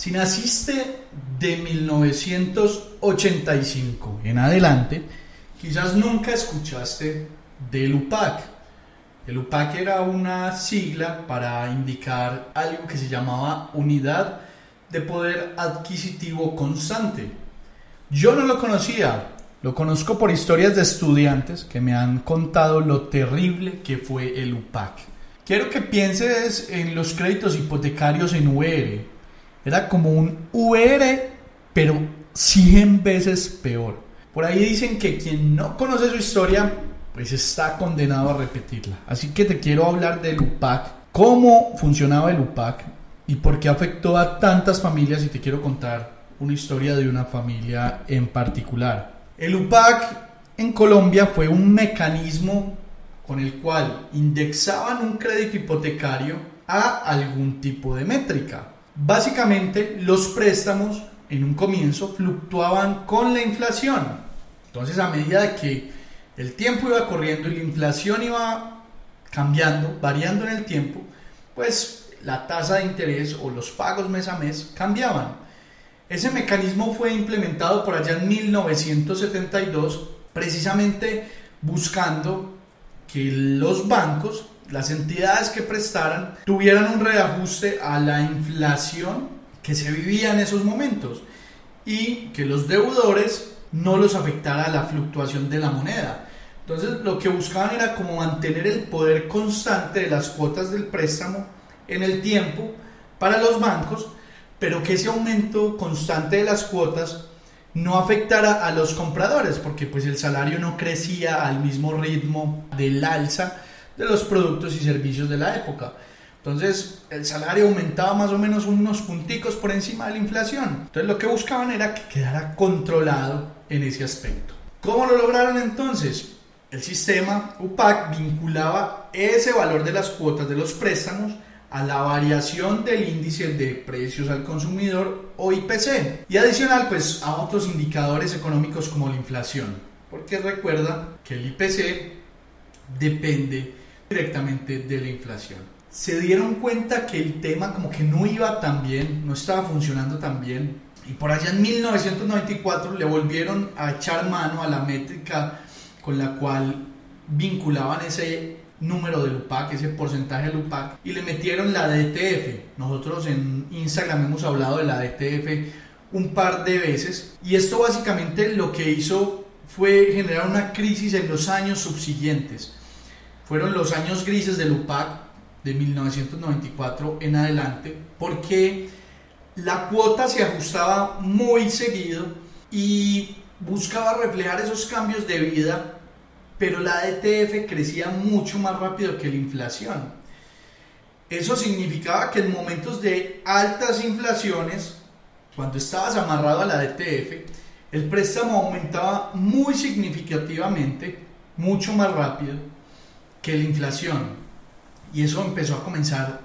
Si naciste de 1985 en adelante, quizás nunca escuchaste del UPAC. El UPAC era una sigla para indicar algo que se llamaba Unidad de Poder Adquisitivo Constante. Yo no lo conocía, lo conozco por historias de estudiantes que me han contado lo terrible que fue el UPAC. Quiero que pienses en los créditos hipotecarios en UR era como un UR, pero 100 veces peor. Por ahí dicen que quien no conoce su historia, pues está condenado a repetirla. Así que te quiero hablar del UPAC, cómo funcionaba el UPAC y por qué afectó a tantas familias y te quiero contar una historia de una familia en particular. El UPAC en Colombia fue un mecanismo con el cual indexaban un crédito hipotecario a algún tipo de métrica. Básicamente los préstamos en un comienzo fluctuaban con la inflación. Entonces a medida que el tiempo iba corriendo y la inflación iba cambiando, variando en el tiempo, pues la tasa de interés o los pagos mes a mes cambiaban. Ese mecanismo fue implementado por allá en 1972 precisamente buscando que los bancos las entidades que prestaran tuvieran un reajuste a la inflación que se vivía en esos momentos y que los deudores no los afectara la fluctuación de la moneda. Entonces lo que buscaban era como mantener el poder constante de las cuotas del préstamo en el tiempo para los bancos, pero que ese aumento constante de las cuotas no afectara a los compradores, porque pues el salario no crecía al mismo ritmo del alza de los productos y servicios de la época. Entonces el salario aumentaba más o menos unos punticos por encima de la inflación. Entonces lo que buscaban era que quedara controlado en ese aspecto. ¿Cómo lo lograron entonces? El sistema UPAC vinculaba ese valor de las cuotas de los préstamos a la variación del índice de precios al consumidor o IPC y adicional pues a otros indicadores económicos como la inflación porque recuerda que el IPC depende directamente de la inflación. Se dieron cuenta que el tema como que no iba tan bien, no estaba funcionando tan bien. Y por allá en 1994 le volvieron a echar mano a la métrica con la cual vinculaban ese número del UPAC, ese porcentaje del UPAC, y le metieron la DTF. Nosotros en Instagram hemos hablado de la DTF un par de veces. Y esto básicamente lo que hizo fue generar una crisis en los años subsiguientes fueron los años grises del UPAC de 1994 en adelante, porque la cuota se ajustaba muy seguido y buscaba reflejar esos cambios de vida, pero la DTF crecía mucho más rápido que la inflación. Eso significaba que en momentos de altas inflaciones, cuando estabas amarrado a la DTF, el préstamo aumentaba muy significativamente, mucho más rápido que la inflación. Y eso empezó a comenzar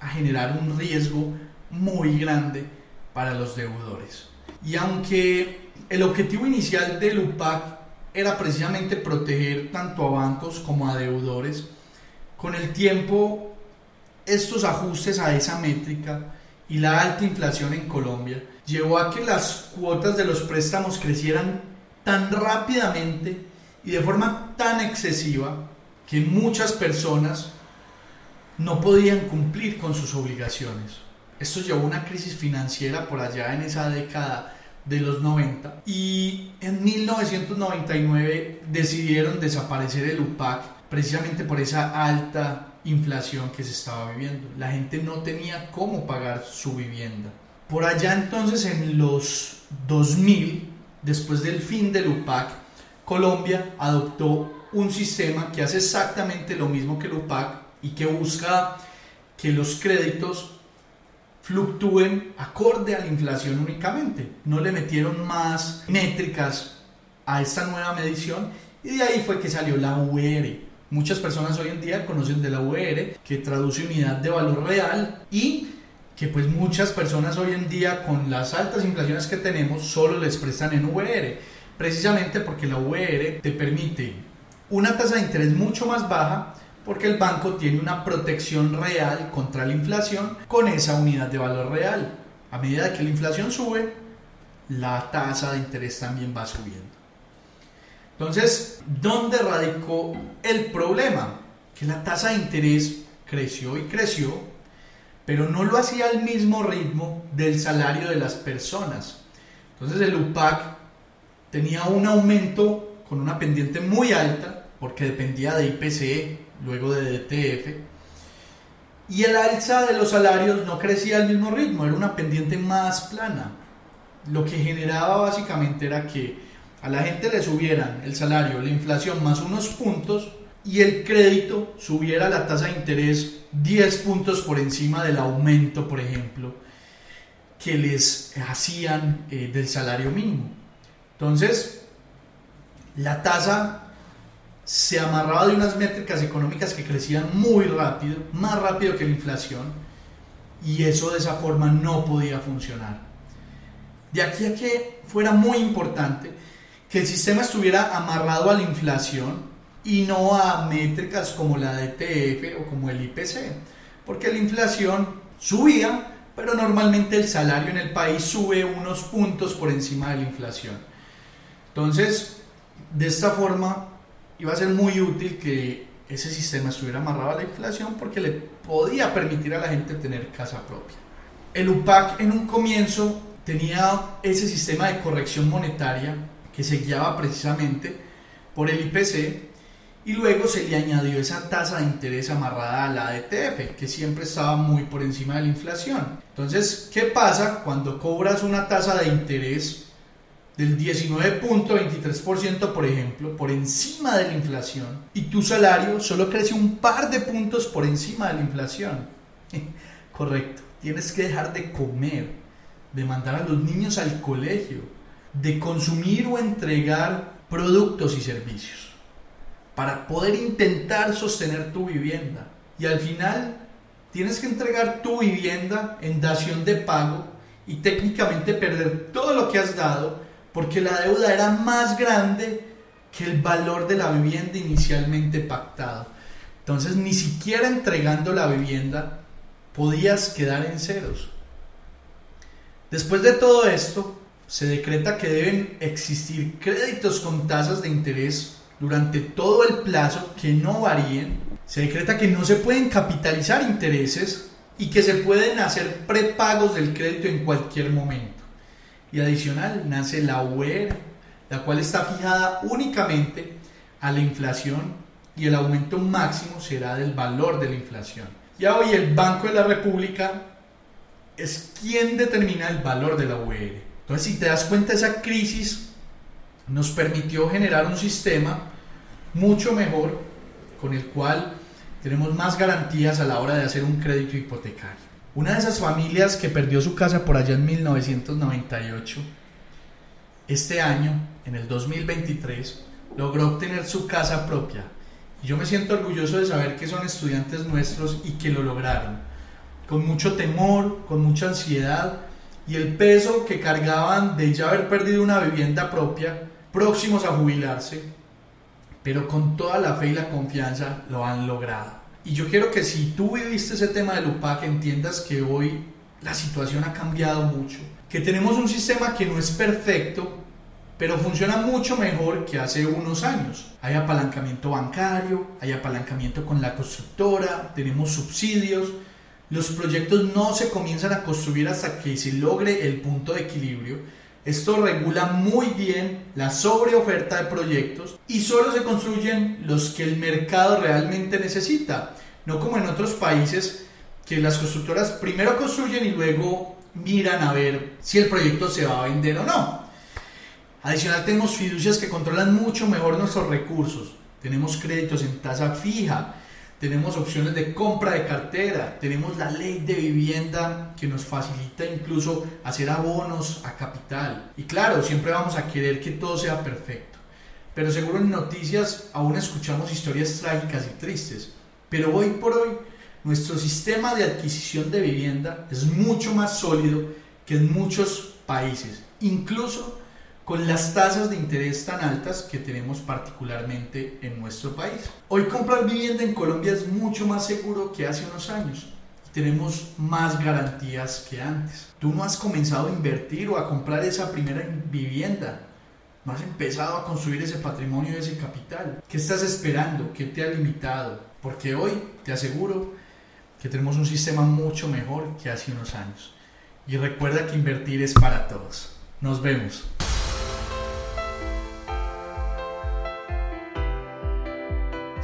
a generar un riesgo muy grande para los deudores. Y aunque el objetivo inicial del UPAC era precisamente proteger tanto a bancos como a deudores, con el tiempo estos ajustes a esa métrica y la alta inflación en Colombia llevó a que las cuotas de los préstamos crecieran tan rápidamente y de forma tan excesiva que muchas personas no podían cumplir con sus obligaciones. Esto llevó a una crisis financiera por allá en esa década de los 90 y en 1999 decidieron desaparecer el UPAC precisamente por esa alta inflación que se estaba viviendo. La gente no tenía cómo pagar su vivienda. Por allá entonces en los 2000, después del fin del UPAC, Colombia adoptó un sistema que hace exactamente lo mismo que el UPAC y que busca que los créditos fluctúen acorde a la inflación únicamente. No le metieron más métricas a esta nueva medición y de ahí fue que salió la UR. Muchas personas hoy en día conocen de la UR, que traduce unidad de valor real y que pues muchas personas hoy en día con las altas inflaciones que tenemos solo les prestan en UR, precisamente porque la UR te permite una tasa de interés mucho más baja porque el banco tiene una protección real contra la inflación con esa unidad de valor real. A medida que la inflación sube, la tasa de interés también va subiendo. Entonces, ¿dónde radicó el problema? Que la tasa de interés creció y creció, pero no lo hacía al mismo ritmo del salario de las personas. Entonces el UPAC tenía un aumento con una pendiente muy alta, porque dependía de IPC, luego de DTF, y el alza de los salarios no crecía al mismo ritmo, era una pendiente más plana. Lo que generaba básicamente era que a la gente le subieran el salario, la inflación más unos puntos y el crédito subiera la tasa de interés 10 puntos por encima del aumento, por ejemplo, que les hacían eh, del salario mínimo. Entonces, la tasa se amarraba de unas métricas económicas que crecían muy rápido, más rápido que la inflación, y eso de esa forma no podía funcionar. De aquí a que fuera muy importante que el sistema estuviera amarrado a la inflación y no a métricas como la DTF o como el IPC, porque la inflación subía, pero normalmente el salario en el país sube unos puntos por encima de la inflación. Entonces, de esta forma, iba a ser muy útil que ese sistema estuviera amarrado a la inflación porque le podía permitir a la gente tener casa propia. El UPAC en un comienzo tenía ese sistema de corrección monetaria que se guiaba precisamente por el IPC y luego se le añadió esa tasa de interés amarrada a la DTF, que siempre estaba muy por encima de la inflación. Entonces, ¿qué pasa cuando cobras una tasa de interés del 19.23%, por ejemplo, por encima de la inflación, y tu salario solo crece un par de puntos por encima de la inflación. Correcto, tienes que dejar de comer, de mandar a los niños al colegio, de consumir o entregar productos y servicios, para poder intentar sostener tu vivienda. Y al final tienes que entregar tu vivienda en dación de pago y técnicamente perder todo lo que has dado porque la deuda era más grande que el valor de la vivienda inicialmente pactado. Entonces ni siquiera entregando la vivienda podías quedar en ceros. Después de todo esto, se decreta que deben existir créditos con tasas de interés durante todo el plazo que no varíen. Se decreta que no se pueden capitalizar intereses y que se pueden hacer prepagos del crédito en cualquier momento y adicional nace la UER, la cual está fijada únicamente a la inflación y el aumento máximo será del valor de la inflación. Ya hoy el Banco de la República es quien determina el valor de la UER. Entonces, si te das cuenta, esa crisis nos permitió generar un sistema mucho mejor con el cual tenemos más garantías a la hora de hacer un crédito hipotecario. Una de esas familias que perdió su casa por allá en 1998, este año, en el 2023, logró obtener su casa propia. Y yo me siento orgulloso de saber que son estudiantes nuestros y que lo lograron. Con mucho temor, con mucha ansiedad y el peso que cargaban de ya haber perdido una vivienda propia, próximos a jubilarse, pero con toda la fe y la confianza lo han logrado. Y yo quiero que si tú viviste ese tema del UPAC, entiendas que hoy la situación ha cambiado mucho, que tenemos un sistema que no es perfecto, pero funciona mucho mejor que hace unos años. Hay apalancamiento bancario, hay apalancamiento con la constructora, tenemos subsidios. Los proyectos no se comienzan a construir hasta que se logre el punto de equilibrio. Esto regula muy bien la sobreoferta de proyectos y solo se construyen los que el mercado realmente necesita, no como en otros países que las constructoras primero construyen y luego miran a ver si el proyecto se va a vender o no. Adicional tenemos fiducias que controlan mucho mejor nuestros recursos. Tenemos créditos en tasa fija, tenemos opciones de compra de cartera, tenemos la ley de vivienda que nos facilita incluso hacer abonos a capital. Y claro, siempre vamos a querer que todo sea perfecto. Pero seguro en noticias aún escuchamos historias trágicas y tristes. Pero hoy por hoy nuestro sistema de adquisición de vivienda es mucho más sólido que en muchos países, incluso con las tasas de interés tan altas que tenemos particularmente en nuestro país. Hoy comprar vivienda en Colombia es mucho más seguro que hace unos años. Tenemos más garantías que antes. Tú no has comenzado a invertir o a comprar esa primera vivienda. No has empezado a construir ese patrimonio, ese capital. ¿Qué estás esperando? ¿Qué te ha limitado? Porque hoy te aseguro que tenemos un sistema mucho mejor que hace unos años. Y recuerda que invertir es para todos. Nos vemos.